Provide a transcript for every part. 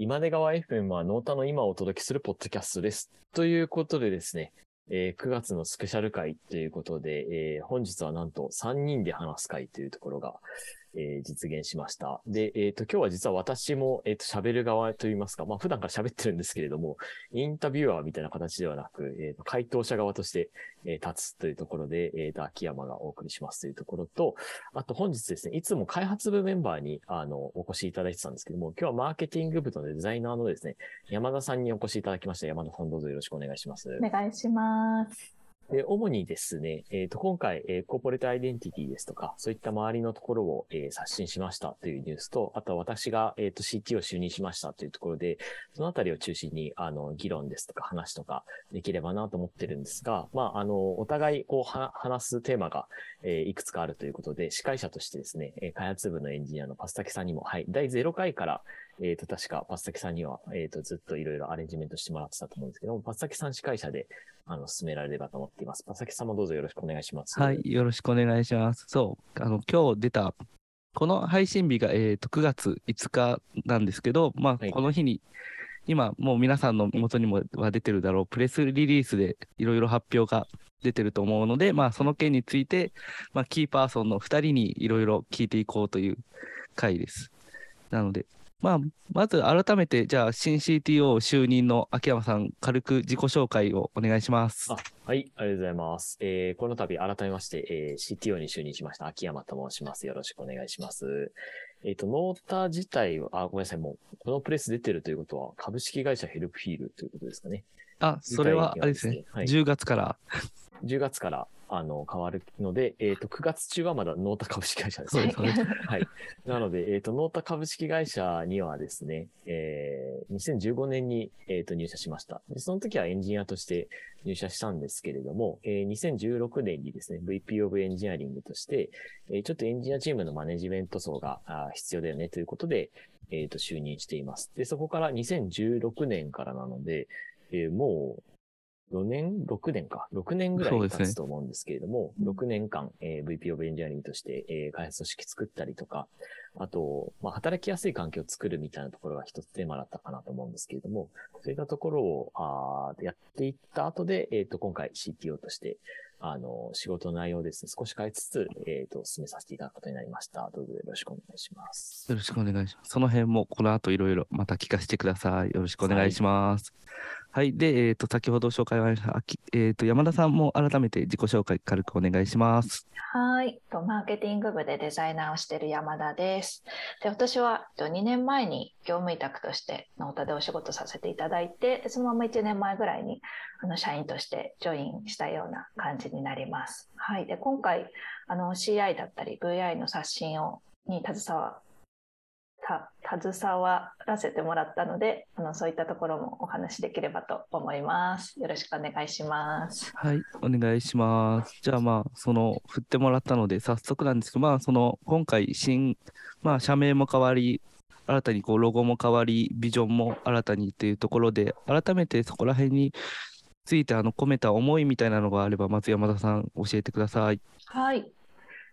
今出川 FM はノータの今をお届けするポッドキャストです。ということでですね、えー9月のスペシャル回ということで、えー本日はなんと3人で話す回というところが、えー実現しました。で、えっ、と、今日は実は私も、えっ、と、喋る側といいますか、まあ、普段から喋ってるんですけれども、インタビュアーみたいな形ではなく、えーと回答者側として、え立つというところで、えっ、と、秋山がお送りしますというところと、あと本日ですね、いつも開発部メンバーに、あの、お越しいただいてたんですけども、今日はマーケティング部のデザイナーのですね、山田さんにお越しいただきました。山田さんどうぞよろしくお願いします。お願いします。で主にですね、えっ、と、今回、えーコーポレートアイデンティティですとか、そういった周りのところを、えー刷新しましたというニュースと、あとは私が、えっ、と、CT を就任しましたというところで、そのあたりを中心に、あの、議論ですとか話とかできればなと思ってるんですが、まあ、あの、お互い、こう、は話すテーマが、えーいくつかあるということで、司会者としてですね、開発部のエンジニアのパスタキさんにも、はい、第0回から、えっ、と、確か、パスタキさんには、えっ、と、ずっといろいろアレンジメントしてもらってたと思うんですけども、パスタキさん司会者で、あの、進められればと思っています。パスタキさんもどうぞよろしくお願いします。はい、よろしくお願いします。そう、あの今日出た、この配信日が、えー、と9月5日なんですけど、まあ、はいこの日に、今、もう皆さんの元にもは出てるだろう、プレスリリースでいろいろ発表が出てると思うので、まあ、その件について、まあ、キーパーソンの2人にいろいろ聞いていこうという回です。なので、まあ、まず改めて、じゃあ、新 CTO 就任の秋山さん、軽く自己紹介をお願いします。あはい、ありがとうございます。えーこの度改めまして、えー CTO に就任しました秋山と申します。よろしくお願いします。えっ、と、ノータ自体は、あ、ごめんなさい、もう、このプレス出てるということは、株式会社ヘルプフィールということですかね。あ、それは、あれですね、はい10月から、10月から、あの、変わるので、えっ、と、9月中はまだノータ株式会社ですね。はい。なので、えっ、と、ノータ株式会社にはですね、えー、2015年に、えっ、と、入社しました。で、その時はエンジニアとして入社したんですけれども、えー、2016年にですね、VP of Engineering として、えー、ちょっとエンジニアチームのマネジメント層があー必要だよねということで、えっ、と、就任しています。で、そこから2016年からなので、えーもう、4年 ?6 年か。6年ぐらい経つと思うんですけれども、うん6年間、えー VP of Engineering として、えー開発組織作ったりとか、あと、まあ、働きやすい環境を作るみたいなところが一つテーマだったかなと思うんですけれども、そういったところをあーやっていった後で、えっ、と、今回 CTO として、あの、仕事の内容をですね、少し変えつつ、えっ、と、進めさせていただくことになりました。どうぞよろしくお願いします。よろしくお願いします。その辺もこの後いろいろまた聞かせてください。よろしくお願いします。はい。はいで、えっ、と、先ほど紹介がありました、えっ、と、山田さんも改めて自己紹介軽くお願いします。はい。とマーケティング部でデザイナーをしている山田です。で、私はと2年前に業務委託としてノータでお仕事させていただいて、そのまま1年前ぐらいにあの社員としてジョインしたような感じになります。はい。で、今回、あの CI だったり VI の刷新をに携わ携わらせてもらったのであのそういったところもお話しできればと思います。よろしくお願いします。はい。お願いします。じゃあまあ、その、振ってもらったので、早速なんですけど、まあ、その、今回、新、まあ、社名も変わり、新たにこう、ロゴも変わり、ビジョンも新たにっていうところで、改めてそこら辺について、あの、込めた思いみたいなのがあれば、まず山田さん、教えてください。はい。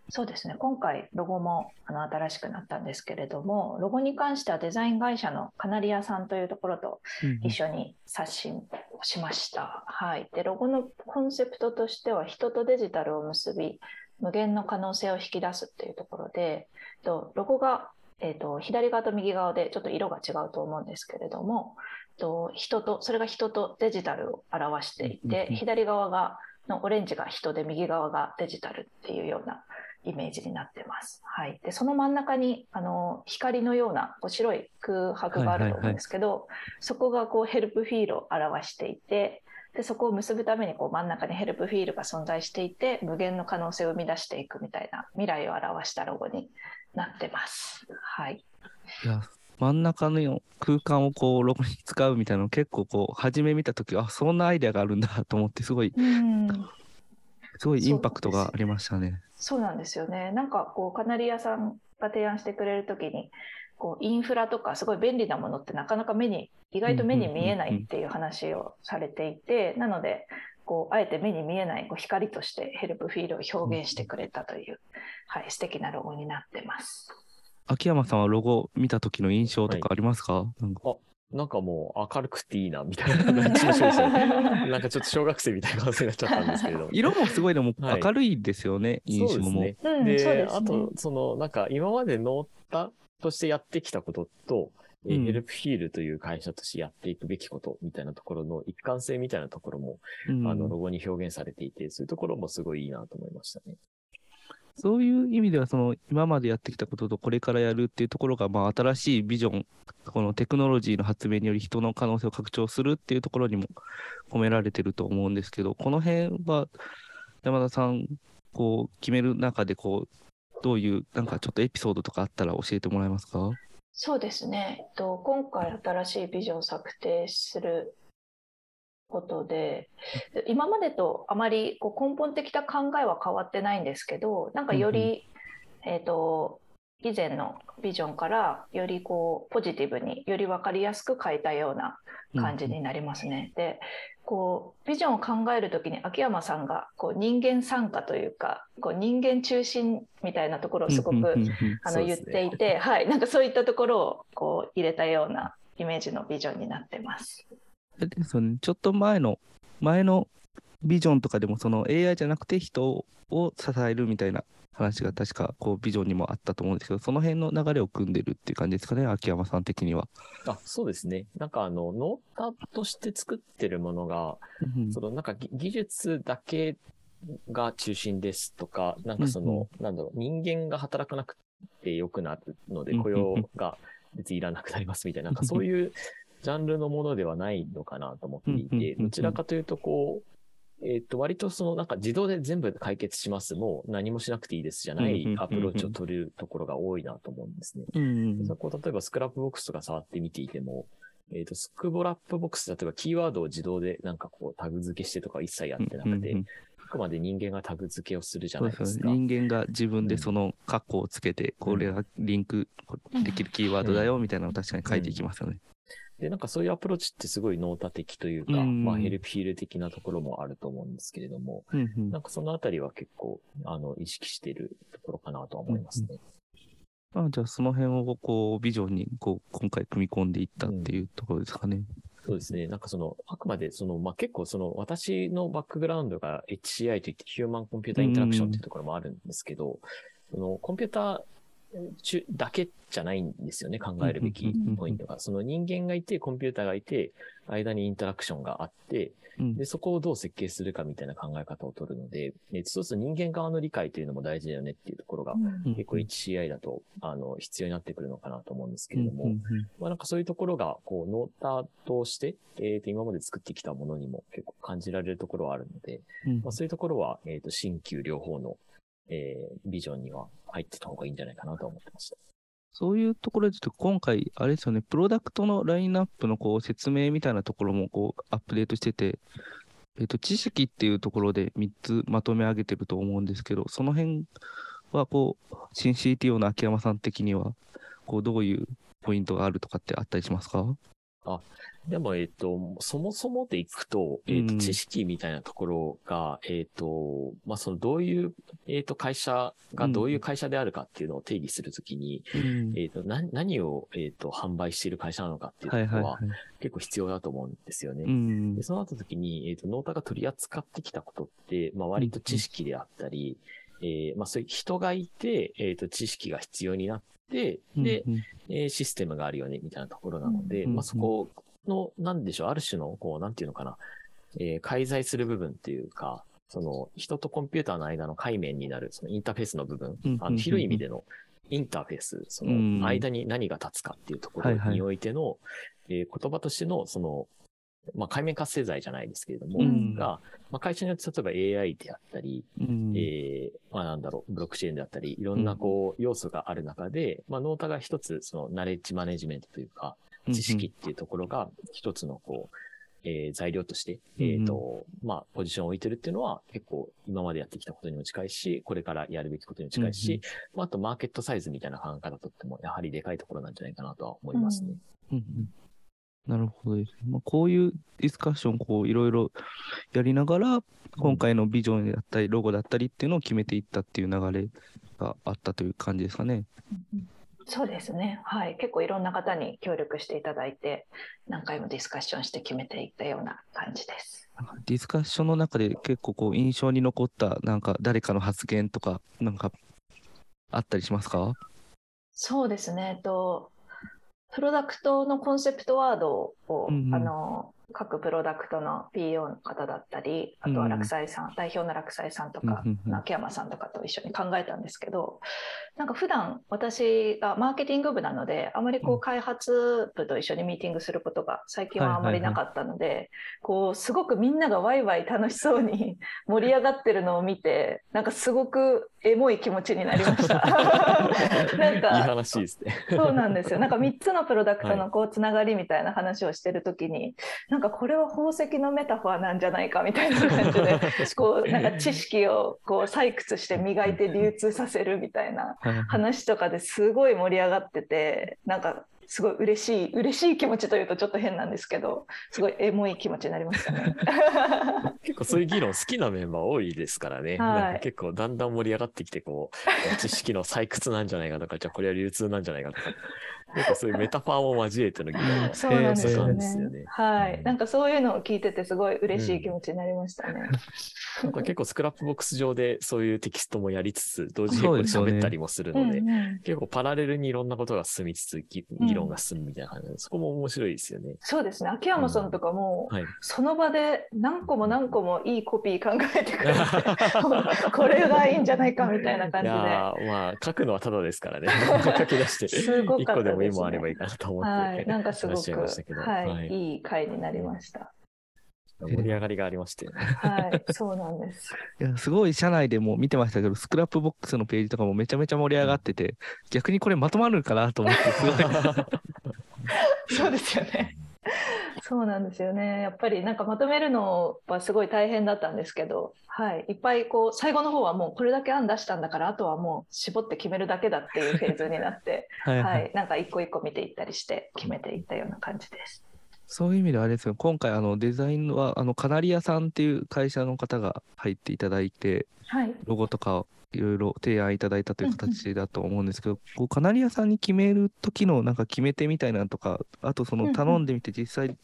そうですね。今回ロゴもあの新しくなったんですけれども、ロゴに関してはデザイン会社のカナリアさんというところと一緒に刷新をしました。はい。で、ロゴのコンセプトとしては人とデジタルを結び、無限の可能性を引き出すっていうところで、とロゴがえー、と左側と右側でちょっと色が違うと思うんですけれども、と人とそれが人とデジタルを表していて、うんうんうん左側がのオレンジが人で右側がデジタルっていうようなイメージになってます。はい、でその真ん中にあの光のようなこう白い空白があると思うんですけど、そこがこう Helpfeelを表していてでそこを結ぶためにこう真ん中に Helpfeelが存在していて無限の可能性を生み出していくみたいな未来を表したロゴになってます。はい、いや、真ん中の空間をこう、ロゴに使うみたいなの結構こう、初め見たとき、あ、そんなアイデアがあるんだと思って、すごい、うんすごいインパクトがありましたね。そうなんですよね。なんかこうカナリアさんが提案してくれるときに、こうインフラとかすごい便利なものってなかなか目に意外と目に見えないっていう話をされていて、なのでこうあえて目に見えないこう光としてヘルプフィールを表現してくれたという、はい素敵なロゴになってます。秋山さんはロゴ見た時の印象とかありますか、なんかあなんかもう明るくていいな、みたいな話をしましたね。なんかちょっと小学生みたいな感じになっちゃったんですけれども。色もすごいでもはい明るいですよね、印象も。そうですね。うんで、あと、その、なんか今までノータとしてやってきたことと、えーうんヘルプフィールという会社としてやっていくべきことみたいなところの一貫性みたいなところも、うんあの、ロゴに表現されていて、そういうところもすごいいいなと思いましたね。そういう意味では、その今までやってきたこととこれからやるっていうところが、まあ、新しいビジョン、このテクノロジーの発明により人の可能性を拡張するっていうところにも込められてると思うんですけど、この辺は山田さん、こう決める中でこう、どういう、なんかちょっとエピソードとかあったら教えてもらえますかそうですね、今回新しいビジョン策定することで今までとあまりこう根本的な考えは変わってないんですけどなんかより、えっと、以前のビジョンからよりこうポジティブにより分かりやすく変えたような感じになりますね。でこうビジョンを考えるときに秋山さんがこう人間参加というかこう人間中心みたいなところをすごくあの言っていて、はい、なんかそういったところをこう入れたようなイメージのビジョンになってます。あれですよね、ちょっと前の、前のビジョンとかでも、その AI じゃなくて人を支えるみたいな話が確かこうビジョンにもあったと思うんですけど、その辺の流れを組んでるっていう感じですかね、秋山さん的には。あ、そうですね。なんかあの、 Notaとして作ってるものが、うんそのなんかぎ技術だけが中心ですとか、なんかその、なんだろう、人間が働かなくて良くなるのでうん雇用が別にいらなくなりますみたいな、なんかそういうジャンルのものではないのかなと思っていて、うんどちらかというとこう、えっ、と、割とそのなんか自動で全部解決します、もう何もしなくていいですじゃないアプローチを取るところが多いなと思うんですね。うんそこう例えば Scrapbox とか触ってみていても、えっ、と、 Scrapbox、例えばキーワードを自動でなんかこうタグ付けしてとか一切やってなくて、あくまで人間がタグ付けをするじゃないですか。人間が自分でその括弧をつけて、これがリンクできるキーワードだよみたいなのを確かに書いていきますよね。で、なんかそういうアプローチってすごい Nota的というか、うんまあ Helpfeel的なところもあると思うんですけれども、うんうんなんかそのあたりは結構、あの、意識しているところかなとは思いますね。まあ、じゃあその辺をこうビジョンにこう今回組み込んでいったっていうところですかね。そうですね。なんかその、あくまでその、まあ、結構その、私のバックグラウンドが HCI といってヒューマンコンピューターインタラクションっていうところもあるんですけど、その、コンピュータだけじゃないんですよね、考えるべきポイントが。その人間がいて、コンピューターがいて、間にインタラクションがあって、うん。で、そこをどう設計するかみたいな考え方を取るので、えそうすると人間側の理解というのも大事だよねっていうところが、うん。結構 HCI だと、あの、必要になってくるのかなと思うんですけれども、まあなんかそういうところが、こう、ノータとして、えっ、と、今まで作ってきたものにも結構感じられるところはあるので、うん。まあそういうところは、えっ、と、新旧両方の、えービジョンには入ってた方がいいんじゃないかなと思ってました。そういうところで言うと、今回、あれですよね、プロダクトのラインナップのこう説明みたいなところもこうアップデートしてて、えっと知識っていうところで3つまとめ上げてると思うんですけど、その辺はこう、新 CTO の秋山さん的には、こうどういうポイントがあるとかってあったりしますか？でも、えっ、と、そもそもでいくと、えっ、と、うん。知識みたいなところが、えっ、と、まあ、その、どういう、えっ、と、会社がどういう会社であるかっていうのを定義するときに、うん。えっ、と、な、何を、えっ、と、販売している会社なのかっていうところは。結構必要だと思うんですよね。うん。で、その後時に、えっ、と、ノータが取り扱ってきたことって、まあ、割と知識であったり、えーまあ、そういう人がいて、えっ、と、知識が必要になって、で、うん。えーシステムがあるよね、みたいなところなので、うんまあ、そこの、なんでしょう、ある種の、こう、なんていうのかな、えー介在する部分っていうか、その、人とコンピューターの間の界面になる、そのインターフェースの部分、うんあの広い意味でのインターフェース、そうん。の、間に何が立つかっていうところにおいての、えー言葉としての、その、まあ、界面活性剤じゃないですけれども、うん。が、まあ、会社によって例えば AI であったり、うん。えーまあなんだろう、ブロックチェーンであったり、いろんなこう、要素がある中で、まあノータが一つ、その、ナレッジマネジメントというか、知識っていうところが一つのこう、えー材料として、うんうんえっ、と、まあ、ポジションを置いてるっていうのは結構今までやってきたことにも近いし、これからやるべきことにも近いし、まあ、あとマーケットサイズみたいな考え方とっても、やはりでかいところなんじゃないかなとは思いますね。うんうんなるほどですね。まあ、こういうディスカッション、こういろいろやりながら、今回のビジョンだったり、ロゴだったりっていうのを決めていったっていう流れがあったという感じですかね。そうですね。はい。結構いろんな方に協力していただいて、何回もディスカッションして決めていったような感じです。ディスカッションの中で結構こう印象に残ったなんか誰かの発言とかなんかあったりしますか？そうですね。えっと、プロダクトのコンセプトワードを、うんうんあの各プロダクトの PO の方だったり、あとは落栽さん、代表の落栽さんとか、うんうんうん秋山さんとかと一緒に考えたんですけど、なんか普段私がマーケティング部なので、あまりこううん開発部と一緒にミーティングすることが最近はあまりなかったので、こうすごくみんながワイワイ楽しそうに 盛り上がってるのを見て、なんかすごくエモい気持ちになりました。なんいいか話ですね。そうなんですよ。なんか3つのプロダクトはのこうつながりみたいな話をしてるときに、なんかこれは宝石のメタファーなんじゃないかみたいな感じで、こうなんか知識をこう採掘して磨いて流通させるみたいな話とかですごい盛り上がってて、なんかすごい嬉しい、嬉しい気持ちというとちょっと変なんですけど、すごいエモい気持ちになりましたね。結構そういう議論好きなメンバー多いですからね。はい結構だんだん盛り上がってきて、こう、知識の採掘なんじゃないかとか、じゃあこれは流通なんじゃないかとか、結構そういうメタファーも交えての議論がそうなんですよね。ですよねはい。うんなんかそういうのを聞いててすごい嬉しい気持ちになりましたね。なんか結構スクラップボックス上でそういうテキストもやりつつ、同時並行でそうですよね喋ったりもするうんので、うん結構パラレルにいろんなことが進みつつ、ぎ議論が進むみたいな感じで、そこも面白いですよね。そうですね。秋山さんとかも、はい。その場で何個も何個もいいコピー考えてくれて これがいいんじゃないかみたいな感じで。まあ、書くのはただですからね。書き出して、すご一かったですね個でもあればいいかなと思って、はい、なんか すごく、はい、はいい、い回になりました。盛り上がりがありまして、ね。はい、そうなんです。いやすごい社内でも見てましたけど Scrapbox のページとかもめちゃめちゃ盛り上がってて逆にこれまとまるかなと思ってすごい そうですよね。そうなんですよね。やっぱりなんかまとめるのはすごい大変だったんですけど、はい、いっぱいこう最後の方はもうこれだけ案出したんだからあとはもう絞って決めるだけだっていうフェーズになって、はいははいい、なんか一個一個見ていったりして決めていったような感じです。そういう意味ではあれですよ。今回あのデザインはあのカナリアさんっていう会社の方が入っていただいてはい、ロゴとかをいろいろ提案いただいたという形だと思うんですけど、こうカナリアさんに決める時のなんか決め手みたいなのとか、あとその頼んでみて実際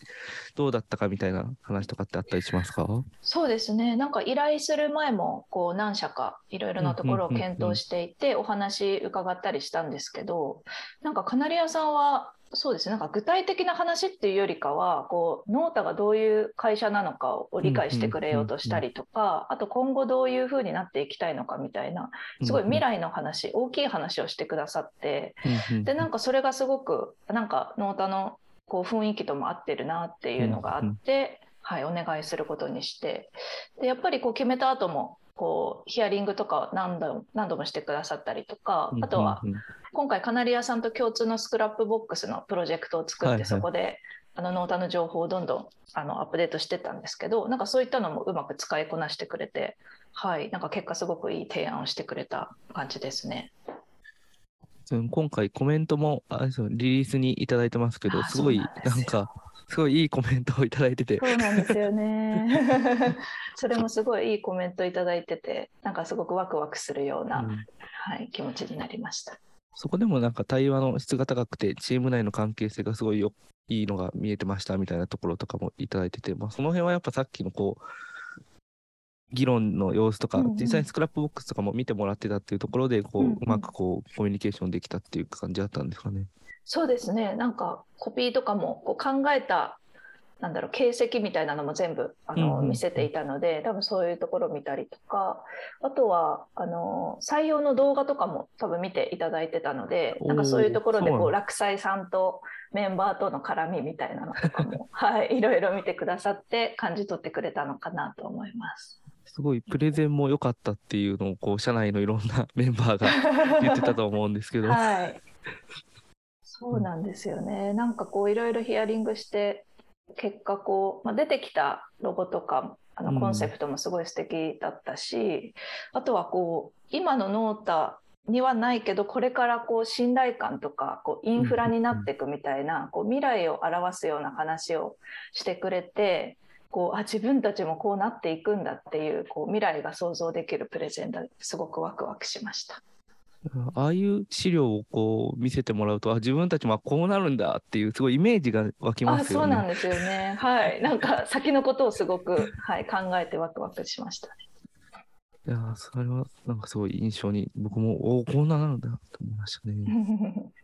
どうだったかみたいな話とかってあったりしますか、そうですね。なんか依頼する前もこう何社かいろいろなところを検討していてお話伺ったりしたんですけど、なんかカナリアさんはそうですね。なんか具体的な話っていうよりかは、こうノータがどういう会社なのかを理解してくれようとしたりとか、あと今後どういうふうになっていきたいのかみたいな、すごい未来の話、大きい話をしてくださって、でなんかそれがすごくなんかノータのこう雰囲気とも合ってるなっていうのがあって、はい、お願いすることにしてでやっぱりこう決めた後もこうヒアリングとかを何度何度もしてくださったりとかあとは今回カナリアさんと共通の Scrapbox のプロジェクトを作ってはいはい。そこであの Notaの情報をどんどんあのアップデートしてったんですけどなんかそういったのもうまく使いこなしてくれてはいなんか結果すごくいい提案をしてくれた感じですね。うん今回コメントもあリリースにいただいてますけど、あすごいなんか、すごいいいコメントをいただいてて、そうなんですよね。それもすごいいいコメントいただいてて、なんかすごくワクワクするような、うんはい、気持ちになりました。そこでもなんか対話の質が高くて、チーム内の関係性がすごいよいいのが見えてましたみたいなところとかもいただいてて、まあ、その辺はやっぱさっきのこう、議論の様子とか、うんうん実際に Scrapbox とかも見てもらってたっていうところで、こう、うんううんまくこう、コミュニケーションできたっていう感じだったんですかね。そうですね。なんかコピーとかもこう考えた、なんだろう、形跡みたいなのも全部あの、うんうん見せていたので、多分そういうところを見たりとか、あとはあの採用の動画とかも多分見ていただいてたので、なんかそういうところでおーそう落栽さんとメンバーとの絡みみたいなのとかも、はい、いろいろ見てくださって感じ取ってくれたのかなと思います。すごいプレゼンも良かったっていうのを、こう、社内のいろんなメンバーが言ってたと思うんですけど。はい。そうなんですよね。なんかこういろいろヒアリングして、結果こう、まあ、出てきたロゴとか、あうんのコンセプトもすごい素敵だったし、あとはこう、今のノータにはないけど、これからこう信頼感とか、こうインフラになっていくみたいな、こう未来を表すような話をしてくれて、こうあ自分たちもこうなっていくんだっていうこう未来が想像できるプレゼンですごくワクワクしました。ああいう資料をこう見せてもらうと、あ、自分たちもこうなるんだっていうすごいイメージが湧きますよね。あ、そうなんですよね。はい、なんか先のことをすごく、はい、考えてワクワクしましたね。いやそれはなんかすごい印象に、僕も、おお、こんななるんだと思いましたね。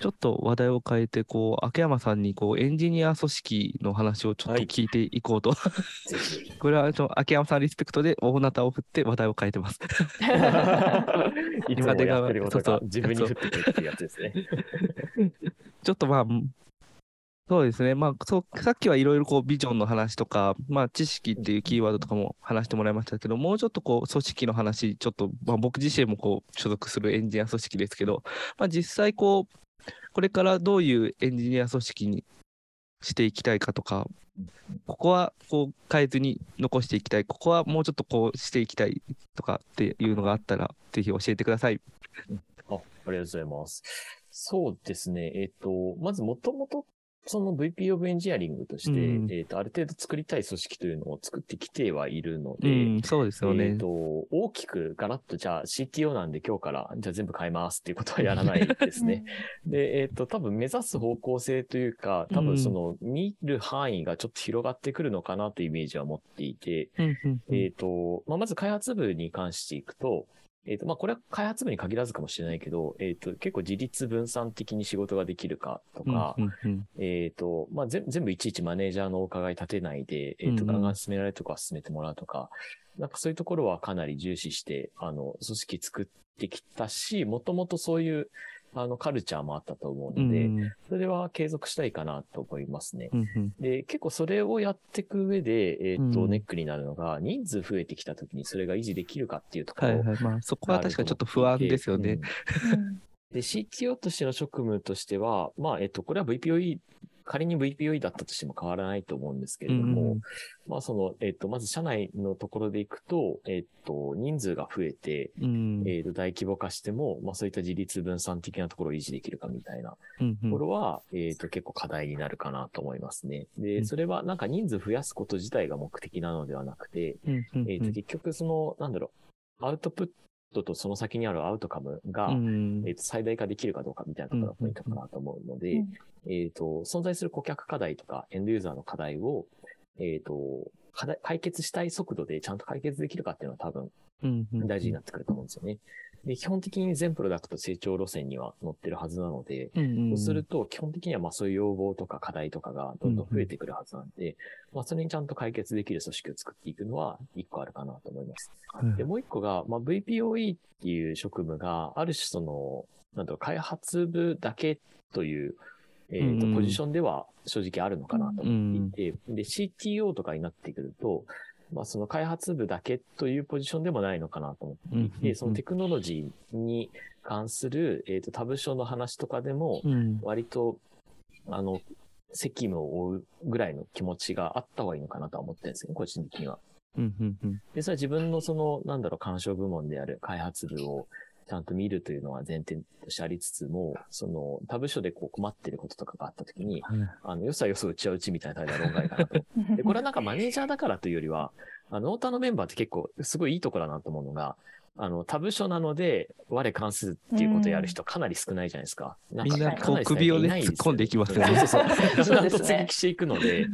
ちょっと話題を変えて、こう、秋山さんに、こう、エンジニア組織の話をちょっと聞いていこうと。はい、これは、ちょ秋山さんリスペクトで大なたを振って話題を変えてます。いつもやってることが自分に振ってくるっていうやつですね。ちょっとまあ、そうですね。まあ、そう、さっきはいろいろこうビジョンの話とか、まあ、知識っていうキーワードとかも話してもらいましたけど、もうちょっとこう、組織の話、ちょっと、まあ、僕自身もこう、所属するエンジニア組織ですけど、まあ、実際こう、これからどういうエンジニア組織にしていきたいかとか、ここはこう変えずに残していきたい、ここはもうちょっとこうしていきたいとかっていうのがあったら、ぜひ教えてください。あありがとうございます。そうですね。えっ、ー、と、まずもともとその VP of エンジニアリングとして、うん、えっ、ー、と、ある程度作りたい組織というのを作ってきてはいるので、うん、そうですよね。えっ、ー、と、大きくガラッと、じゃあ CTO なんで今日から、じゃあ全部変えますっていうことはやらないですね。で、えっ、ー、と、多分目指す方向性というか、多分その見る範囲がちょっと広がってくるのかなというイメージは持っていて、えっ、と、まあ、まず開発部に関していくと、えっ、ー、と、まあ、これは開発部に限らずかもしれないけど、えっ、ー、と、結構自立分散的に仕事ができるかとか、えっ、と、まあ、全部いちいちマネージャーのお伺い立てないで、えっ、と、ガンガン進められるとか進めてもらうとか、なんかそういうところはかなり重視して、あの、組織作ってきたし、もともとそういう、あの、カルチャーもあったと思うので、うん、それは継続したいかなと思いますね。うん、で、結構それをやっていく上で、えっ、ー、と、うん、ネックになるのが、人数増えてきた時にそれが維持できるかっていうところ。はいはい。まあ、そこは確かにちょっと不安ですよね。で、CTO としての職務としては、まあ、えっと、これは VPOE 仮に VPOE だったとしても変わらないと思うんですけれども、うん、まあその、えっ、と、まず社内のところでいくと、えっ、と、人数が増えて、うん、えっ、と、大規模化しても、まあそういった自立分散的なところを維持できるかみたいなところは、うん、えっ、と、結構課題になるかなと思いますね。で、それはなんか人数増やすこと自体が目的なのではなくて、えっ、と、結局その、なんだろう、アウトプットとその先にあるアウトカムが、うん、えー、と最大化できるかどうかみたいなところがポイントかなと思うので、うん、えっ、ー、と、存在する顧客課題とかエンドユーザーの課題を、えっ、ー、と、課題、解決したい速度でちゃんと解決できるかっていうのは多分、大事になってくると思うんですよね。で、基本的に全プロダクト成長路線には乗ってるはずなので、そうすると、基本的にはまあそういう要望とか課題とかがどんどん増えてくるはずなんで、まあそれにちゃんと解決できる組織を作っていくのは一個あるかなと思います。で、もう一個が、まあ VPOE っていう職務が、ある種その、なんだろう、開発部だけという、えっ、ー、と、ポジションでは正直あるのかなと思っていて、で、CTO とかになってくると、まあ、その開発部だけというポジションでもないのかなと思って。いて、そのテクノロジーに関する、えっ、ー、と、他部署の話とかでも、割と、うん、あの、責務を負うぐらいの気持ちがあった方がいいのかなとは思ってるんですよね、個人的には。で、それは自分のその、なんだろう、干渉部門である開発部をちゃんと見るというのは前提としてありつつも、その、他部署でこう困ってることとかがあったときに、あの、よさよそ、うちはうちみたいな態度は論外かなと。で、これはなんかマネージャーだからというよりは、あの、ノータのメンバーって結構、すごいいいところだなと思うのが、あの、他部署なので、我関数っていうことをやる人かなり少ないじゃないですか。うん、みんな、こう、首をね、突っ込んでいきますよね。そうそうそう。だんと追撃していくので、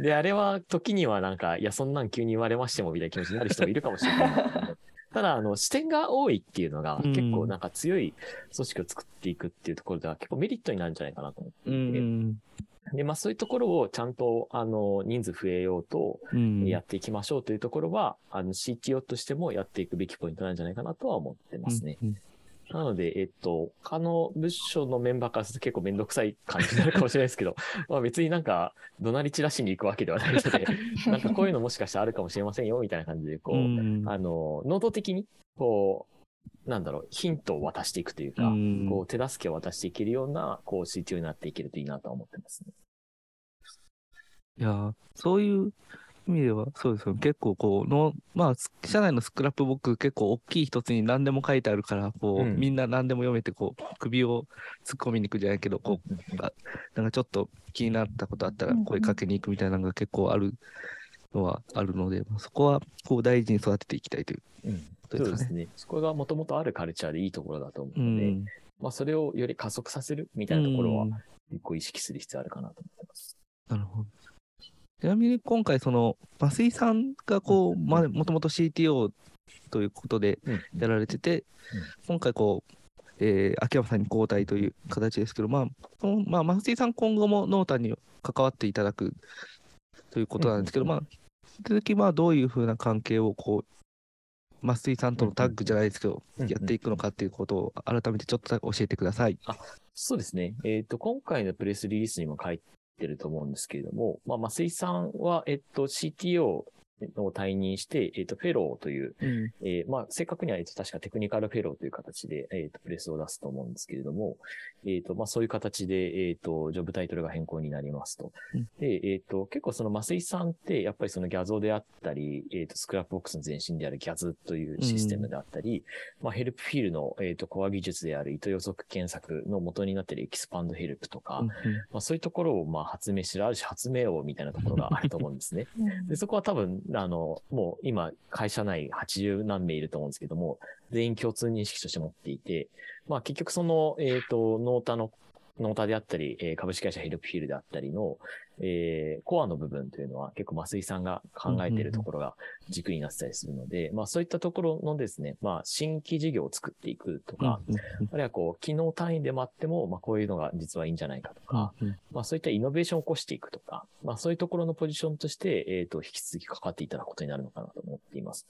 で、あれは時にはなんか、いや、そんなん急に言われましてもみたいな気持ちになる人もいるかもしれない。ただ、あの、視点が多いっていうのが、結構なんか強い組織を作っていくっていうところでは結構メリットになるんじゃないかなと思っていて、うん。で、まあそういうところをちゃんと、あの、人数増えようと、やっていきましょうというところは、うん、あの、CTO としてもやっていくべきポイントなんじゃないかなとは思ってますね。うんうんなので、えっと、他の部署のメンバーからすると結構めんどくさい感じになるかもしれないですけど、まあ別になんか、怒鳴り散らしに行くわけではないので、なんかこういうのもしかしてあるかもしれませんよ、みたいな感じで、こう、うあの、能動的に、こう、なんだろう、ヒントを渡していくというか、うこう、手助けを渡していけるような、こう、CTO になっていけるといいなと思ってますね。いやそういう意味では、そうですよ。結構こうの、まあ、社内のスクラップボック結構大きい一つに何でも書いてあるから、こう、うん、みんな何でも読めて、こう、首を突っ込みに行くじゃないけど、こう、なんかちょっと気になったことあったら声かけに行くみたいなのが結構あるのはあるので、そこはこう大事に育てていきたいということですかね。そうですね。そこがもともとあるカルチャーでいいところだと思ううので、ん。まあそれをより加速させるみたいなところはうん結構意識する必要あるかなと思ってます。なるほど。ちなみに今回、その、増井さんがこう、まあ、もともと CTO ということでうん。やられてて、今回こう、えー秋山さんに交代という形ですけど、まあ、そのまあ、増井さん今後もノータンに関わっていただくということなんですけど、うん。まあ、引き続き、まあ、どういうふうな関係をこう、増井さんとのタッグじゃないですけど、うん。うんやっていくのかっていうことを改めてちょっと教えてください。そうですね。えっ、と、今回のプレスリリースにも書いてると思うんですけれども、まあ、松井さんは、えっ、と、CTO を退任して、えっ、と、フェローという、うん。えーまあ、正確には、えっと、確かテクニカルフェローという形で、えっと、プレスを出すと思うんですけれども、えっと、まあ、そういう形で、えっと、ジョブタイトルが変更になりますと。うん。で、えっと、結構その、増井さんって、やっぱりその Gyazo であったり、えっと、 Scrapbox の前身である Gyazz というシステムであったり、まあ、 Helpfeel の、えっと、コア技術である意図予測検索の元になっている Expand Help とか、うんまあ、そういうところを、まあ、発明してる、ある種発明王みたいなところがあると思うんですね。で、そこは多分、あの、もう今、会社内80何名いると思うんですけども、全員共通認識として持っていて、まあ結局その、えっ、と、ノータの、ノータであったり、えー株式会社ヘルプフィールであったりの、えーコアの部分というのは結構増井さんが考えているところが軸になってたりするので、まあそういったところのですね、まあ新規事業を作っていくとか、うんあるいはこう、機能単位でもあっても、まあこういうのが実はいいんじゃないかとか、うんまあそういったイノベーションを起こしていくとか、まあそういうところのポジションとして、えっ、と、引き続き関わっていただくことになるのかなと思っています。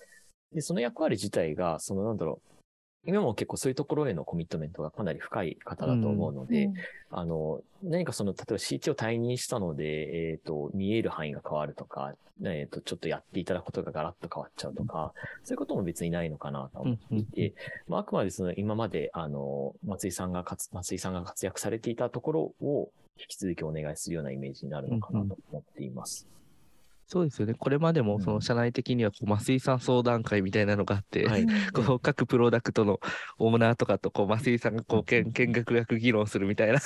で、その役割自体が、そのなんだろう、今も結構そういうところへのコミットメントがかなり深い方だと思うので、あの、何かその、例えば CT を退任したので、えっ、と、見える範囲が変わるとか、えっ、と、ちょっとやっていただくことがガラッと変わっちゃうとか、そういうことも別にないのかなと思っていて、まあ、あくまでその今まで、あの、松井さんが活、松井さんが活躍されていたところを引き続きお願いするようなイメージになるのかなと思っています。そうですよね。これまでも、そうのん社内的にはこう、増井さん相談会みたいなのがあって、はい。こう各プロダクトのオーナーとかとこう増井さんがこう見見学学議論するみたいな。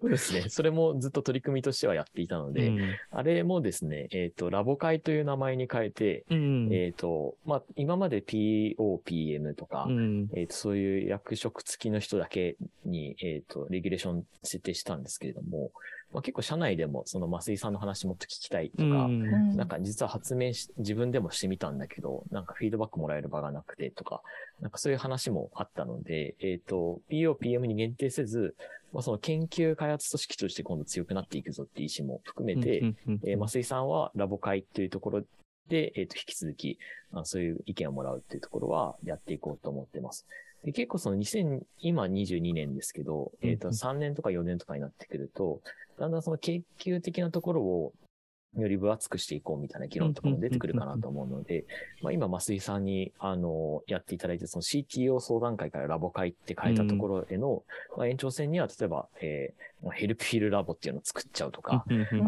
そうですね。それもずっと取り組みとしてはやっていたので、あれもですね、えっ、と、ラボ会という名前に変えて、うんえっ、と、まあ、今まで POPM とか、うんえっ、と、そういう役職付きの人だけに、えっ、と、レギュレーション設定したんですけれども、まあ、結構社内でもその増井さんの話もっと聞きたいとか、うん。なんか実は発明し、自分でもしてみたんだけど、なんかフィードバックもらえる場がなくてとか、なんかそういう話もあったので、えっ、と、PO、PM に限定せず、まあその研究開発組織として今度強くなっていくぞっていう意思も含めて、えー、増井さんはラボ会というところで、えっ、と、引き続き、あのそういう意見をもらうっていうところはやっていこうと思ってます。で結構その2000、今22年ですけど、えっ、と、うんうん。3年とか4年とかになってくると、だんだんその研究的なところをより分厚くしていこうみたいな議論とかも出てくるかなと思うので、まあ今、増井さんに、あの、やっていただいて、その CTO 相談会からラボ会って変えたところへの、まあ延長線には、例えば、えー、ヘルプフィールラボっていうのを作っちゃうとか、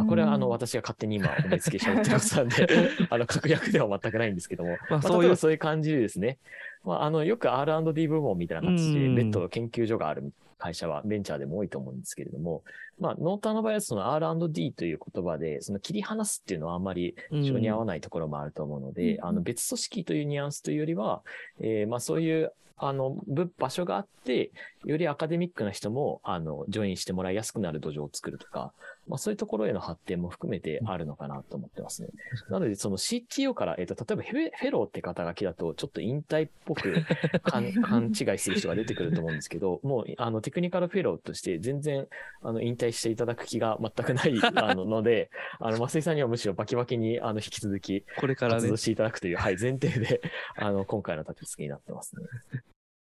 これはあの、うん私が勝手に今、思いつき喋ってますんで、あの、確約では全くないんですけども、まあ、そういうそういう感じでですね、まあ、あの、よく R&D 部門みたいな形で、うん別途研究所がある会社はベンチャーでも多いと思うんですけれども、まあ、ノーターの場合はその R&D という言葉で、その切り離すっていうのはあんまり性に合わないところもあると思うので、うん。あの、別組織というニュアンスというよりは、えーまあ、そういう、あの、ぶ場所があって、よりアカデミックな人も、あの、ジョインしてもらいやすくなる土壌を作るとか、まあ、そういうところへの発展も含めてあるのかなと思ってますね。なので、その CTO から、えっ、と、例えばフェローって肩書きだと、ちょっと引退っぽく 勘勘違いする人が出てくると思うんですけど、もう、あの、テクニカルフェローとして全然、あの、引退していただく気が全くない、あの、ので、あの、増井さんにはむしろバキバキに、あの、引き続きこれからね活動、していただくという、はい、前提で、あの、今回の立て付けになってますね。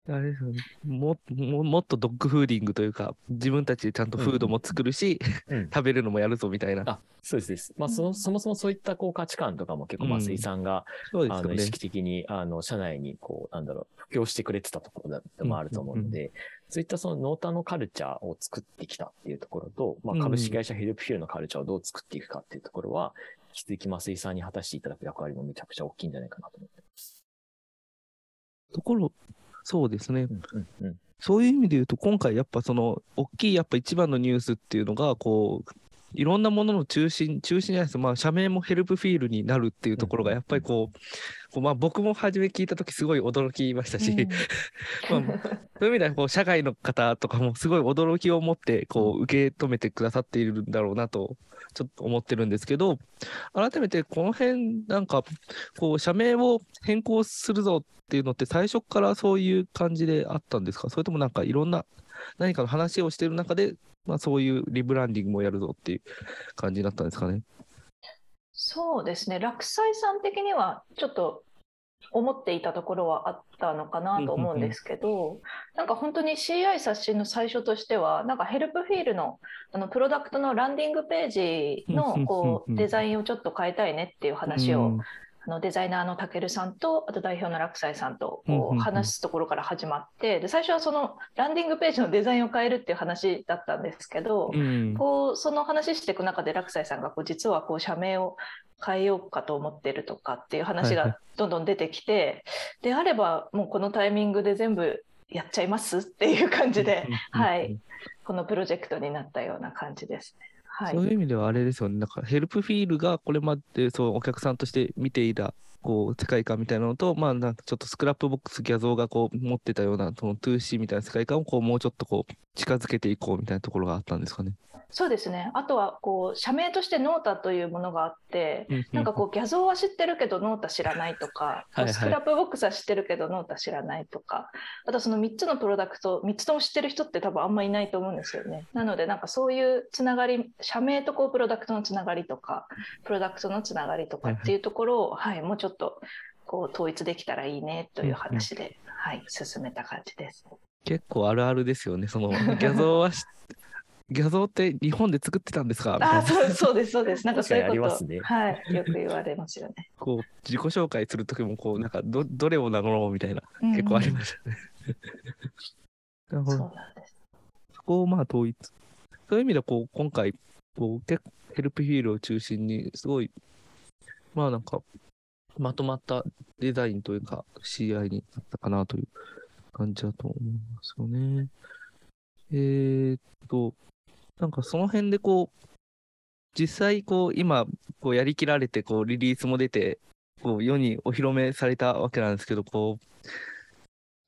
あれですよねもももっとドッグフーディングというか、自分たちでちゃんとフードも作るし、うん。食べるのもやるぞみたいな。あ、そうですです。まあ、その、そもそもそういった、こう、価値観とかも結構、増井さんが、あの、意そうですよね。識的に、あの、社内に、こう、なんだろう、布教してくれてたところだでもあると思うので、そういったそのノータのカルチャーを作ってきたっていうところと、まあ、うん株式会社ヘルプフィールのカルチャーをどう作っていくかっていうところは、引き続き増井さんに果たしていただく役割もめちゃくちゃ大きいんじゃないかなと思ってます。ところ、そうですね。うん、うん、うん。そういう意味で言うと、今回やっぱその、大きいやっぱ一番のニュースっていうのが、こう、いろんなものの中心、中心じゃないです。まあ、社名もヘルプフィールになるっていうところが、やっぱりこう、こうまあ、僕も初め聞いたときすごい驚きましたし、うん。まあ、そういう意味ではこう社外の方とかもすごい驚きを持ってこう受け止めてくださっているんだろうなとちょっと思ってるんですけど改めてこの辺なんかこう社名を変更するぞっていうのって最初からそういう感じであったんですか？それともなんかいろんな何かの話をしている中で、まあ、そういうリブランディングもやるぞっていう感じだったんですかね。そうですね、落斎さん的にはちょっと思っていたところはあったのかなと思うんですけど、なんか本当に CI 刷新の最初としては、なんかヘルプフィールのあのプロダクトのランディングページのこうデザインをちょっと変えたいねっていう話を、うんあのデザイナーのたけるさんとあと代表の落斎さんとこう話すところから始まってで最初はそのランディングページのデザインを変えるっていう話だったんですけど、うん。こうその話していく中で落斎さんがこう実はこう社名を変えようかと思ってるとかっていう話はいはがどんどん出てきて、であればもうこのタイミングで全部やっちゃいますっていう感じで、はい、このプロジェクトになったような感じですね。はい。そういう意味ではあれですよね、なんか Helpfeel がこれまでそうお客さんとして見ていたこう世界観みたいなのと、まあ、なんかちょっと Scrapbox、Gyazo がこう持ってたようなその toC みたいな世界観をこうもうちょっとこう近づけていこうみたいなところがあったんですかね。そうですね。あとはこう社名として Nota というものがあって、なんかこう Gyazo は知ってるけど Nota 知らないとか、はいはい。 Scrapbox は知ってるけど Nota 知らないとかあとその3つのプロダクト3つとも知ってる人って多分あんまいないと思うんですよね。なのでなんかそういうつながり社名とこうプロダクトのつながりとかプロダクトのつながりとかっていうところを、はいもうちょっとこう統一できたらいいねという話で、はい、進めた感じです。結構あるあるですよね、そのギャゾーはし ギャゾーって日本で作ってたんですか？あそうそうですそうですなんかそういうことねはいよく言われますよね。こう自己紹介するときもこうなんかどどれを名乗ろうみたいな結構ありましたね。そうどなんです。そこをまあ統一。そういう意味ではこう今回こう結構ヘルプフィールを中心にすごいまあなんかまとまったデザインというか CI になったかなという感じだと思いますよね。えーっと、なんかその辺でこう、実際こう今こうやりきられてこうリリースも出てこう世にお披露目されたわけなんですけど、こう、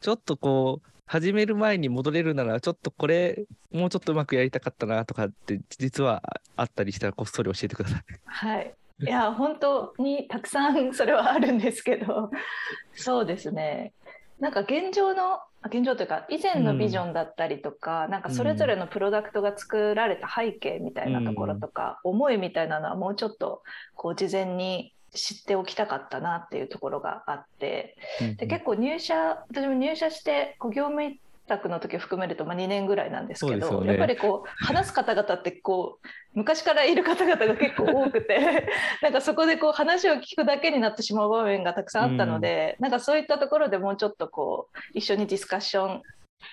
ちょっとこう、始める前に戻れるなら、ちょっとこれ、もうちょっとうまくやりたかったなとかって、実はあったりしたら、こっそり教えてください。はい。いや本当にたくさんそれはあるんですけど。そうですね。なんか現状のあ現状というか以前のビジョンだったりとか、なんかそれぞれのプロダクトが作られた背景みたいなところとか、思いみたいなのはもうちょっとこう事前に知っておきたかったなっていうところがあって。で結構入社私も入社してこう業務委託の時を含めるとまあ2年ぐらいなんですけどねやっぱりこう話す方々ってこう昔からいる方々が結構多くて なんかそこでこう話を聞くだけになってしまう場面がたくさんあったので、なんかそういったところでもうちょっとこう一緒にディスカッション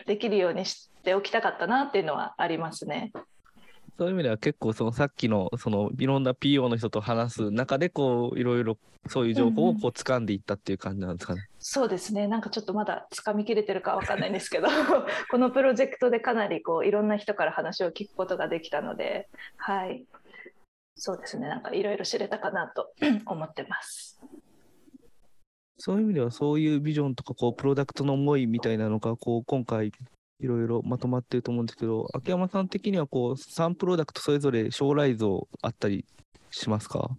できるようにしておきたかったなっていうのはありますね。そういう意味では結構そのさっきのそのいろんな PO の人と話す中でこういろいろそういう情報をこう掴んでいったっていう感じなんですかね。そうですね。なんかちょっとまだつかみきれてるかわかんないんですけど このプロジェクトでかなりこういろんな人から話を聞くことができたのではい。そうですね。なんかいろいろ知れたかなと 思ってます。そういう意味ではそういうビジョンとかこうプロダクトの思いみたいなのがこう今回いろいろまとまってると思うんですけど秋山さん的にはこう3プロダクトそれぞれ将来像あったりしますか？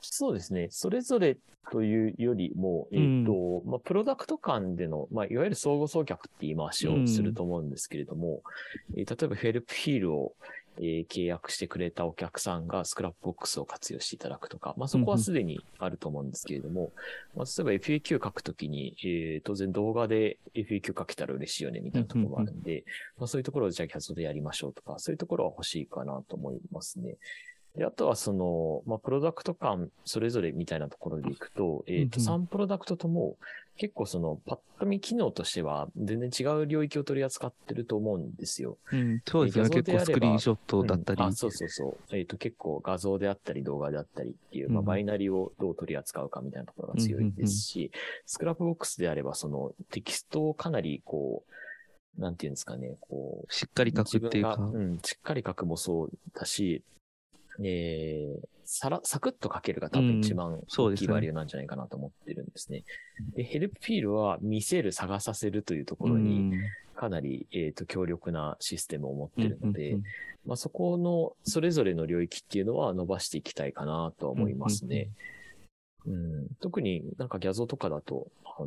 そうですね。それぞれというよりも、えっ、と、まあ、プロダクト間での、まあ、いわゆる相互送客って言い回しをすると思うんですけれども、えー例えば Helpfeel を、えー契約してくれたお客さんが Scrapbox を活用していただくとか、まあ、そこはすでにあると思うんですけれども、まあ、例えば FAQ 書くときに、えー当然動画で FAQ 書けたら嬉しいよねみたいなところもあるんで、まあ、そういうところをじゃあ Gyazo でやりましょうとか、そういうところは欲しいかなと思いますね。で、あとはその、まあ、プロダクト間それぞれみたいなところでいくと、えっ、と、うんうん3プロダクトとも結構その、パッと見機能としては全然違う領域を取り扱ってると思うんですよ。うん、そうですよね。結構スクリーンショットだったり。うんあそうそうそう。えっ、と、結構画像であったり動画であったりっていう、まあ、うんバイナリをどう取り扱うかみたいなところが強いですし、 Scrapbox であれば、そのテキストをかなりこう、なんていうんですかね、こう、しっかり書くっていうか。うん、しっかり書くもそうだし、えー、さら、サクッと書けるが多分一番大きいバリューなんじゃないかなと思ってるんですね。で、 Helpfeel は見せる、探させるというところに、うん。かなり、えっ、と、強力なシステムを持ってるので、うんまあ、そこの、それぞれの領域っていうのは伸ばしていきたいかなとは思いますね。うん特になんかギャゾとかだと、あの、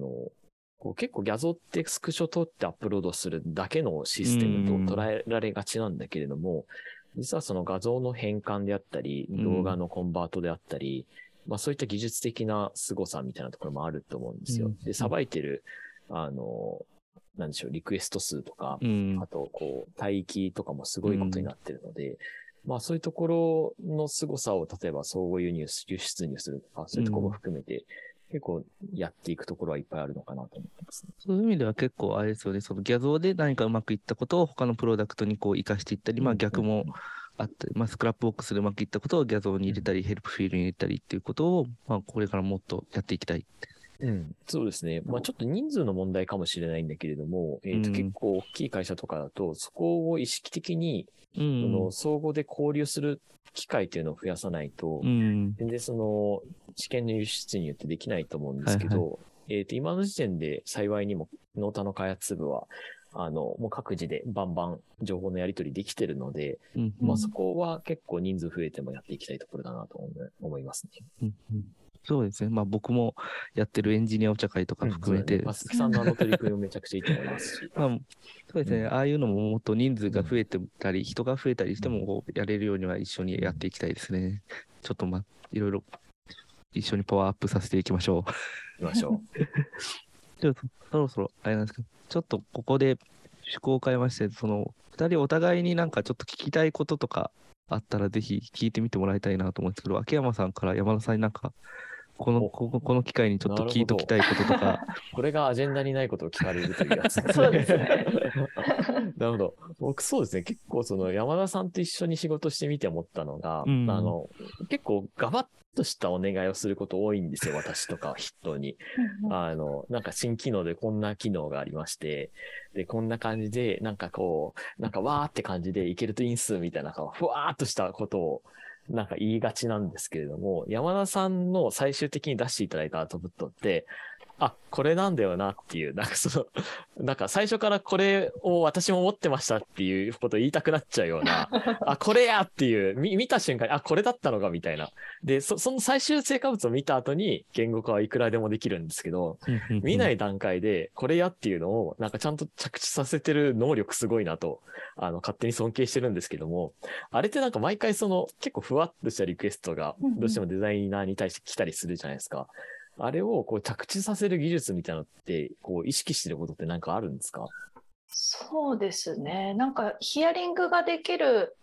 こう結構ギャゾってスクショ撮ってアップロードするだけのシステムと捉えられがちなんだけれども、実はその画像の変換であったり、うん。動画のコンバートであったり、まあそういった技術的な凄さみたいなところもあると思うんですよ。うん。で、さばいてる、あの、なんでしょう、リクエスト数とか、うん。あと、こう、帯域とかもすごいことになってるので、まあそういうところの凄さを、例えば相互輸入、輸出入するとか、そういうところも含めて、結構やっていくところはいっぱいあるのかなと思ってますね。そういう意味では結構あれですよね、その Gyazo で何かうまくいったことを他のプロダクトにこう活かしていったり、まあ逆もあったり、まあ Scrapbox でうまくいったことをギャゾーに入れたり、 Helpfeel に入れたりっていうことを、まあこれからもっとやっていきたい。うん、そうですね。まあちょっと人数の問題かもしれないんだけれども、えっ、と、うん結構大きい会社とかだと、そこを意識的に、うそのん。相互で交流する機会っていうのを増やさないと、うん。全然その、試験の輸出入ってできないと思うんですけど、えっ、と、今の時点で幸いにも、ノータの開発部は、あの、もう各自でバンバン情報のやり取りできてるので、うん。まあそこは結構人数増えてもやっていきたいところだなと思いますね。うんうんそうですね。まあ僕もやってるエンジニアお茶会とか含めて、うんそうだねまあ 鈴木さんのあの取り組みもめちゃくちゃいいと思いますし。まあ、そうですね、うんああいうのももっと人数が増えてたり、人が増えたりしてもこうやれるようには一緒にやっていきたいですね。ちょっとまあ、いろいろ一緒にパワーアップさせていきましょう。行きましょ ちょっとそろそろあれなんですけど、ちょっとここで趣向を変えまして、その二人お互いになんかちょっと聞きたいこととかあったらぜひ聞いてみてもらいたいなと思うんですけど、秋山さんから山田さんになんか、このおこここの機会にちょっと聞いときたいこととか、う。これがアジェンダにないことを聞かれるというやつ。そうですね。なるほど。僕そうですね。結構その山田さんと一緒に仕事してみて思ったのが、うんあの、結構ガバッとしたお願いをすること多いんですよ。私とか筆頭に。あの、なんか新機能でこんな機能がありまして、で、こんな感じで、なんかこう、なんかわーって感じでいけるといいんす、みたいな、ふわーっとしたことを、なんか言いがちなんですけれども、山田さんの最終的に出していただいたアウトプットって、あ、これなんだよなっていう、なんかその、なんか最初からこれを私も持ってましたっていうことを言いたくなっちゃうような、あ、これやっていう、見見た瞬間に、あ、これだったのかみたいな。で、そその最終成果物を見た後に言語化はいくらでもできるんですけど、見ないい段階でこれやっていうのをなんかちゃんと着地させてる能力すごいなと、あの、勝手に尊敬してるんですけども、あれってなんか毎回その結構ふわっとしたリクエストがどうしてもデザイナーに対して来たりするじゃないですか。あれをこう着地させる技術みたいなのって、こう意識してることってなんかあるんですか？そうですね。なんかヒアリングができる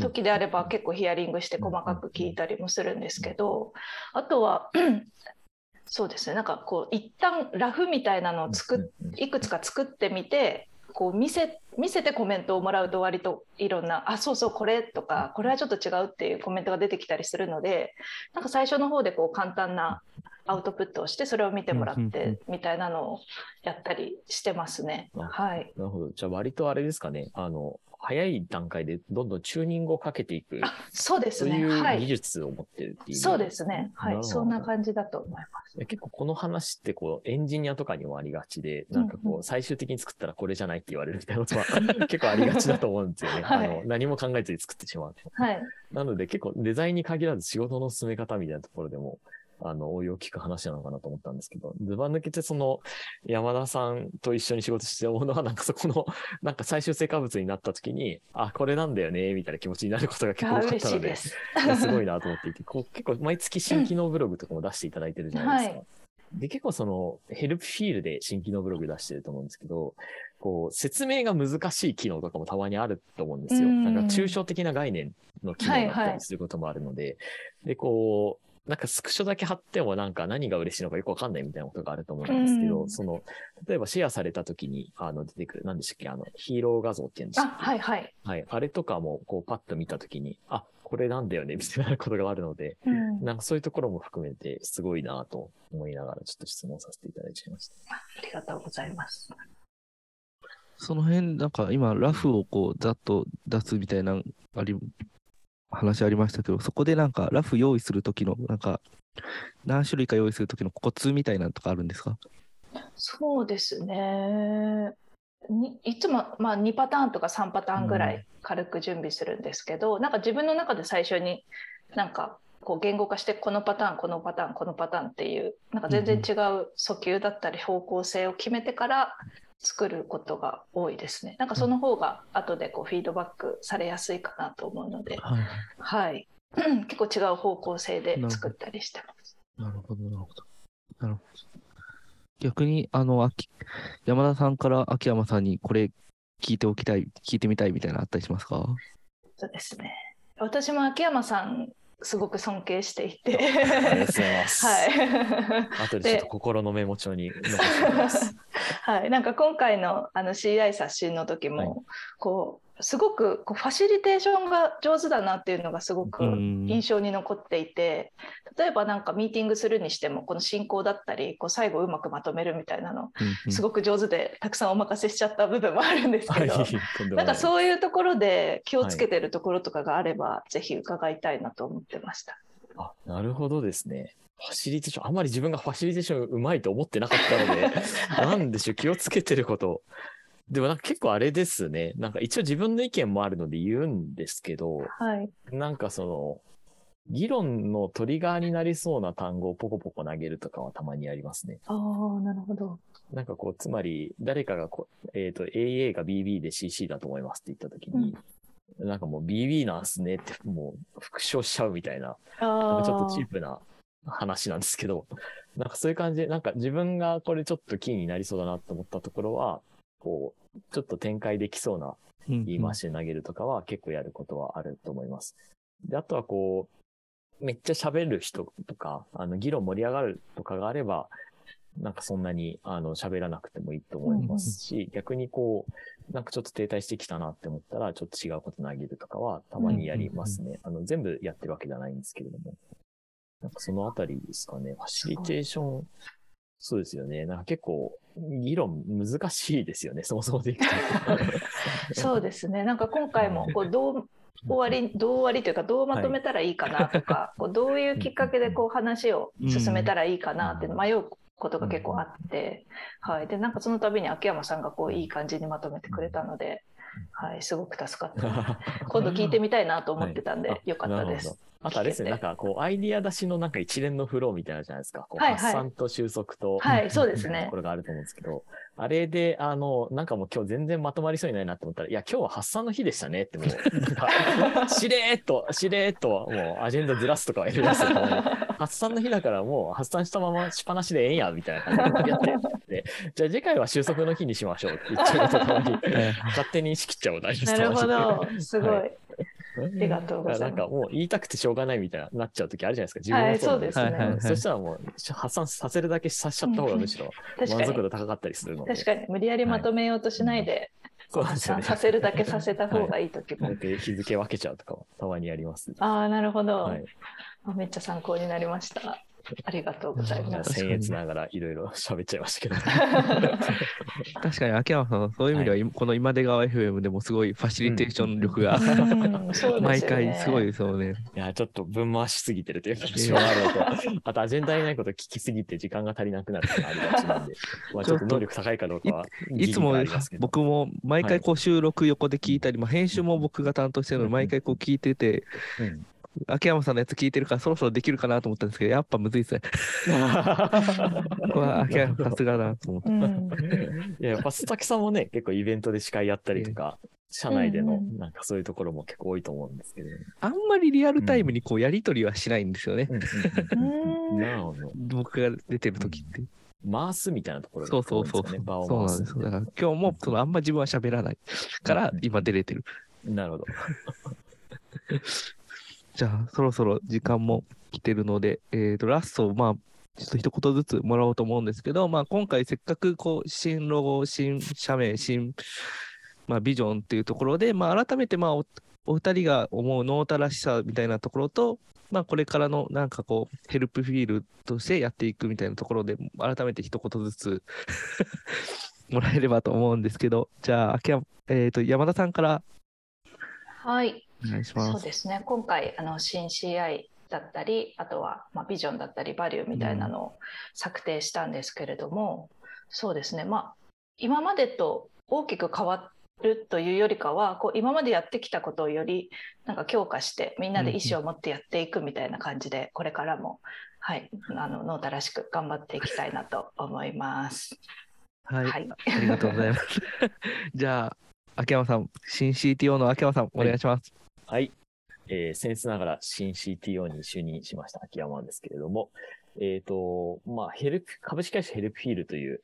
時であれば結構ヒアリングして細かく聞いたりもするんですけど、あとは、そうですね。なんかこう一旦ラフみたいなのを作っいくつか作ってみてこう見せ見せてコメントをもらうと割といろんな「あそうそうこれ」とか「これはちょっと違う」っていうコメントが出てきたりするのでなんか最初の方でこう簡単なアウトプットをしてそれを見てもらってみたいなのをやったりしてますね。あはい、なるほど。じゃあ割とあれですかね。あの、早い段階でどんどんチューニングをかけていく、あそうですね。いう技はい、術を持ってるっていう。そうですね。はい、そんな感じだと思います。結構この話ってこうエンジニアとかにもありがちで、なんかこう最終的に作ったらこれじゃないって言われるみたいなことは 結構ありがちだと思うんですよね。はいあの何も考えずに作ってしまうと。はい、なので結構デザインに限らず仕事の進め方みたいなところでも、あの、応用聞く話なのかなと思ったんですけど、ズバ抜けてその山田さんと一緒に仕事して思うのはなんかそこの、なんか最終成果物になった時に、あ、これなんだよね、みたいな気持ちになることが結構あ多かったのです。すごいなと思っていて、こう結構毎月新機能ブログとかも出していただいてるじゃないですか。はで、結構そのヘルプフィールで新機能ブログ出してると思うんですけど、こう説明が難しい機能とかもたまにあると思うんですよ。うんなんか抽象的な概念の機能だったはいはいりすることもあるので、で、こう、なんかスクショだけ貼ってもなんか何が嬉しいのかよくわかんないみたいなことがあると思うんですけど、うんその、例えばシェアされた時にあの出てくる、何でしたっけ、あの、ヒーロー画像っていうんでしあ、たっけはいはい。はい。あれとかも、こう、パッと見たときに、あ、これなんだよね、みたいなことがあるので、うんなんかそういうところも含めて、すごいなと思いながら、ちょっと質問させていただいちゃいました。ありがとうございます。その辺、なんか今、ラフをこう、ざっと出すみたいな、あり、話ありましたけど、そこでなんか、ラフ用意するときの、なんか、何種類か用意するときのコツみたいなのとかあるんですか？そうですね。にいつも、まあ、2パターンとか3パターンぐらい軽く準備するんですけど、なんか自分の中で最初になんかこう言語化してこのパターンこのパターンこのパターンっていうなんか全然違う訴求だったり方向性を決めてから作ることが多いですね。なんかその方が後でこうフィードバックされやすいかなと思うので、はい。はい、結構違う方向性で作ったりしてます。なるほど、なるほど。なるほど。逆に、あの、秋山田さんから秋山さんにこれ聞いておきたい、聞いてみたいみたいなのあったりしますか？そうですね。私も秋山さんすごく尊敬していて、ありがとうございます。はい。後でちょっと心のメモ帳に残しておきます。はい、なんか今回のあの CI 刷新の時も、はいこうすごくこうファシリテーションが上手だなっていうのがすごくうん印象に残っていて、例えばなんかミーティングするにしてもこの進行だったりこう最後うまくまとめるみたいなのすごく上手でたくさんお任せしちゃった部分もあるんです はい、けど、なんかう。そういうところで気をつけてるところとかがあれば、ぜひ伺いたいなと思ってました。あ、なるほどですね。ファシリテーション、あんまり自分がファシリテーションうまいと思ってなかったので、なんでしょう、気をつけてること。でもなんか結構あれですね。なんか一応自分の意見もあるので言うんですけど、はい、なんかその、議論のトリガーになりそうな単語をポコポコ投げるとかはたまにありますね。ああなるほど。なんかこう、つまり誰かがこう、えっ、と、AA が BB で CC だと思いますって言ったときに、なんかもう BB なんすねってもう復唱しちゃうみたいななんあかちょっとチーープな話なんですけど、なんかそういう感じで、なんか自分がこれちょっとキーになりそうだなと思ったところは、こう、ちょっと展開できそうなうん言い回しで投げるとかは結構やることはあると思います。で、あとはこう、めっちゃ喋る人とか、あの、議論盛り上がるとかがあれば、なんかそんなに、あの、喋らなくてもいいと思いますし、逆にこう、なんかちょっと停滞してきたなって思ったら、ちょっと違うこと投げるとかはたまにやりますね。あの、全部やってるわけじゃないんですけれども。なんかそのあたりですかね。ファシリテーション、そうですよね。なんか結構、議論難しいですよね。そもそもでいくと。そうですね。なんか今回もこうどう終わりどう終わりというかどうまとめたらいいかなとか、こうどういうきっかけでこう話を進めたらいいかなって迷うことが結構あって、はい。でなんかその度に秋山さんがこういい感じにまとめてくれたので、はい、すごく助かってます。今度聞いてみたいなと思ってたんで、はいよかったです。あとあれですね、なんかこう、アイディア出しのなんか一連のフローみたいなのじゃないですか。発散と収束と、はい、そうですねとこ。ろがあると思うんですけど、あれで、あの、なんかもう今日全然まとまりそうにないなって思ったら、いや、今日は発散の日でしたねってもう、しれーっと、しれーっと、もうアジェンダずらすとかはやりますよ。もう発散の日だからもう発散したまましっぱなしでええんや、みたいな感じでやって、でじゃあ次回は収束の日にしましょうって言っちゃうとたまに、勝手に仕切っちゃう大丈夫なるほど、すごい。はありがとうございますなんかもう言いたくてしょうがないみたいな、なっちゃう時あるじゃないですか。自分はそううですね。はいはいそしたらもう発散させるだけさせちゃった方がむしろ確かに。満足度高かったりするので。確かに無理やりまとめようとしないで、そうなんですよね。させるだけさせた方がいい時も。日付分けちゃうとかもたまにやります。ああ、なるほど、はい。あめっちゃ参考になりました。ありがとうございます。僭越ながらいろいろ 喋っちゃいましたけど。確かに秋山さん、そういう意味では、今この今出川 FM でもすごいファシリテーション力が、うん毎回すごいですよね。いや、ちょっと分回しすぎてるという感じはあと、あとアジェンダにないこと聞きすぎて時間が足りなくなるのがありがちなんで、まあちょっと能力高いかどうかは、いつも僕も毎回こう収録横で聞いたり、まあ、編集も僕が担当してるので、毎回こう聞いてて、うん秋山さんのやつ聞いてるからそろそろできるかなと思ったんですけど、やっぱむずいですね。ここは秋山さすがだなと思って。うんいや、やっぱ須崎さんもね、結構イベントで司会やったりとか、社内でのなんかそういうところも結構多いと思うんですけど、ね。あんまりリアルタイムにこうやり取りはしないんですよね。なるほど。僕が出てる時って。回すみたいなところがそうそうそう多いんですそうなんですよ。だから今日もそのあんま自分は喋らないからうん今出れてる。なるほど。じゃあそろそろ時間も来てるので、えー、とラストまあちょっと一言ずつもらおうと思うんですけど、まあ、今回せっかくこう新ロゴ、新社名、新、まあ、ビジョンっていうところで、まあ、改めてまあおお二人が思うノータらしさみたいなところと、まあ、これからのなんかこうヘルプフィールとしてやっていくみたいなところで改めて一言ずつ もらえればと思うんですけど、じゃあ、秋山、えっ、と、山田さんから。はい、お願いします。そうですね。今回あの新 CI だったり、あとはまあビジョンだったりバリューみたいなのを策定したんですけれども、そうですね。まあ今までと大きく変わるというよりかは、こう今までやってきたことをよりなんか強化してみんなで意思を持ってやっていくみたいな感じで、これからもはいあのノータらしく頑張っていきたいなと思います。はい、はいありがとうございます。じゃあ、秋山さん、新 CTO の秋山さん、お願いします。はい。えー、先日ながら新 CTO に就任しました秋山ですけれども、えっ、と、まあ、ヘルプ、株式会社 Helpfeel という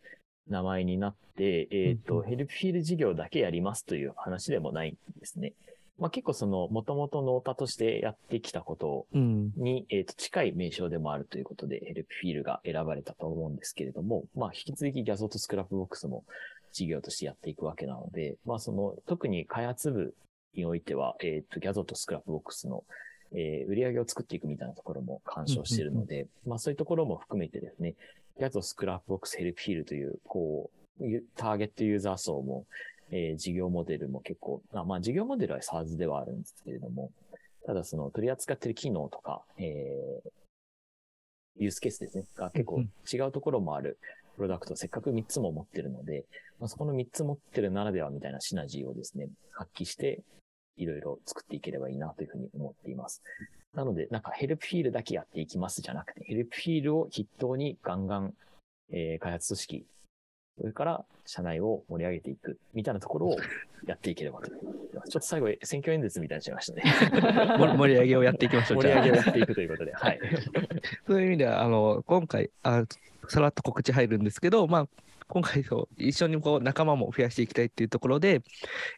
名前になって、えっ、うんと、 Helpfeel 事業だけやりますという話でもないんですね。まあ、結構その、もともと Nota としてやってきたことうん。に、えっ、と、近い名称でもあるということで、 Helpfeel が選ばれたと思うんですけれども、まあ、引き続き Gyazo と Scrapbox も事業としてやっていくわけなので、まあ、その、特に開発部においては、えっ、と、 Gyazo と Scrapbox の、えー売り上げを作っていくみたいなところも管掌しているので、まあ、そういうところも含めてですね、 Gyazo Scrapbox Helpfeel という、こう、ゆターゲットユーザー層も、えー事業モデルも結構、あまあ、事業モデルは SaaS ではあるんですけれども、ただその取り扱っている機能とか、えーユースケースですね、が結構うん違うところもあるプロダクトをせっかく3つも持ってるので、まあ、そこの3つ持ってるならではみたいなシナジーをですね、発揮して、いろいろ作っていければいいなというふうに思っています。なので、なんかヘルプフィールだけやっていきますじゃなくて、ヘルプフィールを筆頭にガンガン、えー開発組織、それから社内を盛り上げていくみたいなところを やっていければと。ちょっと最後、選挙演説みたいになっちゃいましたね。盛り上げをやっていきましょう。盛り上げをやっていくということで、はい。そういう意味では、あの、今回、あさらっと告知入るんですけど、まあ、今回そう、一緒にこう仲間も増やしていきたいっていうところで、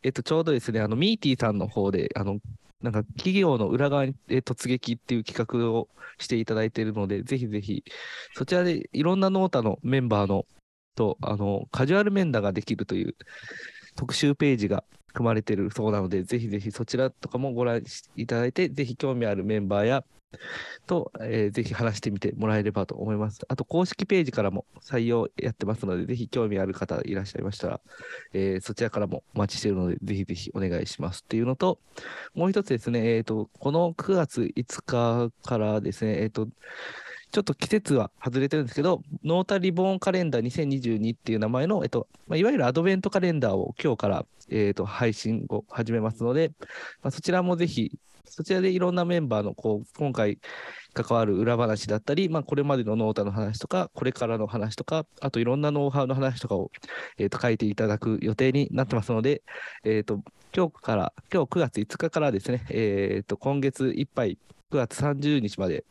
えっと、ちょうどですね、あの、ミーティーさんの方で、あの、なんか企業の裏側にえ突撃っていう企画をしていただいているので、ぜひぜひ、そちらでいろんなノータのメンバーのと、あの、カジュアル面談ができるという特集ページが組まれてるそうなので、ぜひぜひそちらとかもご覧いただいて、ぜひ興味あるメンバーや、と、えーぜひ話してみてもらえればと思います。あと、公式ページからも採用やってますので、ぜひ興味ある方いらっしゃいましたら、えーそちらからもお待ちしているので、ぜひぜひお願いしますっていうのと、もう一つですね、えっ、と、この9月5日からですね、えっ、と、ちょっと季節は外れてるんですけど、ノータリボーンカレンダー2022っていう名前の、えっとまあ、いわゆるアドベントカレンダーを今日から、えっと配信を始めますので、まあ、そちらもぜひ、そちらでいろんなメンバーのこう今回関わる裏話だったり、まあ、これまでのノータの話とか、これからの話とか、あといろんなノウハウの話とかを、えー、と書いていただく予定になってますので、えー、と今日から、今日9月5日からですね、えー、と今月いっぱい、9月30日まで、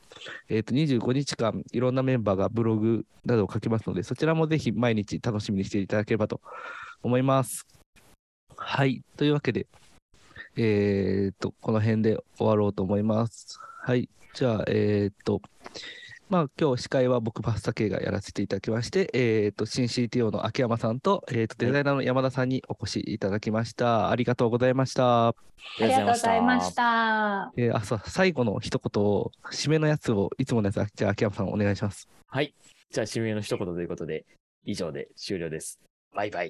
えー、と25日間、いろんなメンバーがブログなどを書きますので、そちらもぜひ毎日楽しみにしていただければと思います。はい。というわけで、えー、と、この辺で終わろうと思います。はい。じゃあ、えー、と、まあ、今日司会は僕、パスタ系がやらせていただきまして、えー、と、新 CTO の秋山さんと、えー、と、デザイナーの山田さんにお越しいただきました。ありがとうございました。ありがとうございまし。た。えー、あ、そう、最後の一言を、締めのやつを、いつものやつ、じゃあ、秋山さんお願いします。はい。じゃあ、締めの一言ということで、以上で終了です。バイバイ。